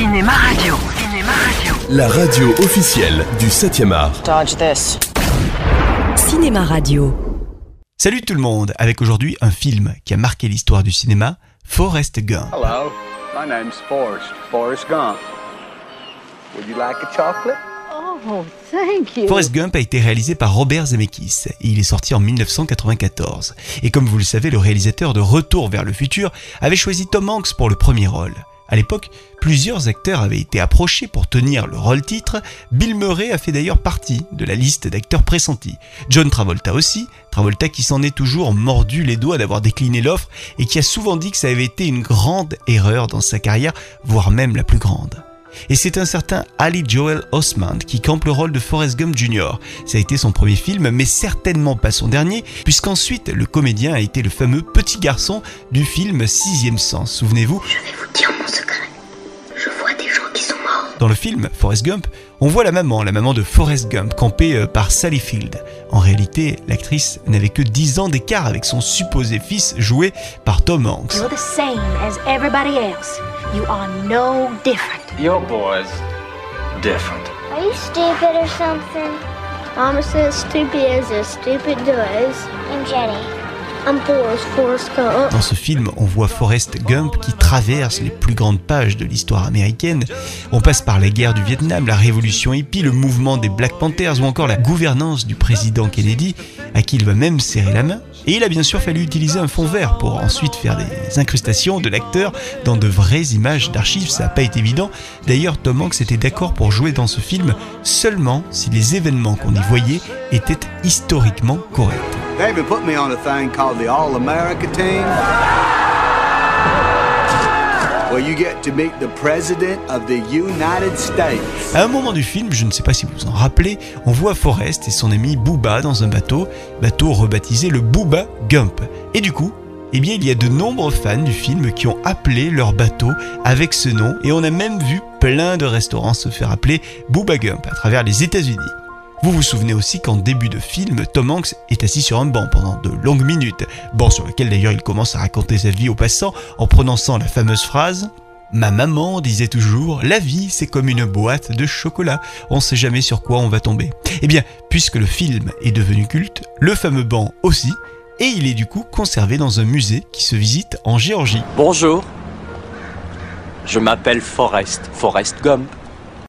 Cinéma Radio. Cinéma Radio. La radio officielle du 7e art. Dodge this. Cinéma Radio. Salut tout le monde, avec aujourd'hui un film qui a marqué l'histoire du cinéma, Forrest Gump. Hello, my name's Forrest, Forrest Gump. Would you like a chocolate? Oh, thank you. Forrest Gump a été réalisé par Robert Zemeckis et il est sorti en 1994. Et comme vous le savez, le réalisateur de Retour vers le futur avait choisi Tom Hanks pour le premier rôle. À l'époque, plusieurs acteurs avaient été approchés pour tenir le rôle titre. Bill Murray a fait d'ailleurs partie de la liste d'acteurs pressentis. John Travolta aussi, Travolta qui s'en est toujours mordu les doigts d'avoir décliné l'offre et qui a souvent dit que ça avait été une grande erreur dans sa carrière, voire même la plus grande. Et c'est un certain Ali Joel Osment qui campe le rôle de Forrest Gump Jr. Ça a été son premier film, mais certainement pas son dernier, puisqu'ensuite le comédien a été le fameux petit garçon du film Sixième Sens. Souvenez-vous Dans le film Forrest Gump, on voit la maman, la maman de Forrest Gump, campée euh, par Sally Field. En réalité, l'actrice n'avait que 10 ans d'écart avec son supposé fils joué par Tom Hanks. You're the same as everybody else. You are no different. Your boy's different. Are you stupid or something? Mama says stupid is as stupid does. I'm Jenny. Gump. Dans ce film, on voit Forrest Gump qui traverse les plus grandes pages de l'histoire américaine. On passe par la guerre du Vietnam, la révolution hippie, le mouvement des Black Panthers ou encore la gouvernance du président Kennedy, à qui il va même serrer la main. Et il a bien sûr fallu utiliser un fond vert pour ensuite faire des incrustations de l'acteur dans de vraies images d'archives. Ça n'a pas été évident. D'ailleurs, Tom Hanks était d'accord pour jouer dans ce film seulement si les événements qu'on y voyait étaient historiquement corrects. They put me on a thing called the All America Team. Where you get to meet the President of the United States. À un moment du film, je ne sais pas si vous vous en rappelez, on voit Forrest et son ami Booba dans un bateau, bateau rebaptisé le Booba Gump. Et du coup, eh bien, il y a de nombreux fans du film qui ont appelé leur bateau avec ce nom et on a même vu plein de restaurants se faire appeler Booba Gump à travers les États-Unis. Vous vous souvenez aussi qu'en début de film, Tom Hanks est assis sur un banc pendant de longues minutes, banc sur lequel d'ailleurs il commence à raconter sa vie aux passants en prononçant la fameuse phrase Ma maman disait toujours, la vie c'est comme une boîte de chocolat, on sait jamais sur quoi on va tomber. Eh bien, puisque le film est devenu culte, le fameux banc aussi, et il est du coup conservé dans un musée qui se visite en Géorgie. Bonjour. Je m'appelle Forrest, Forrest Gump.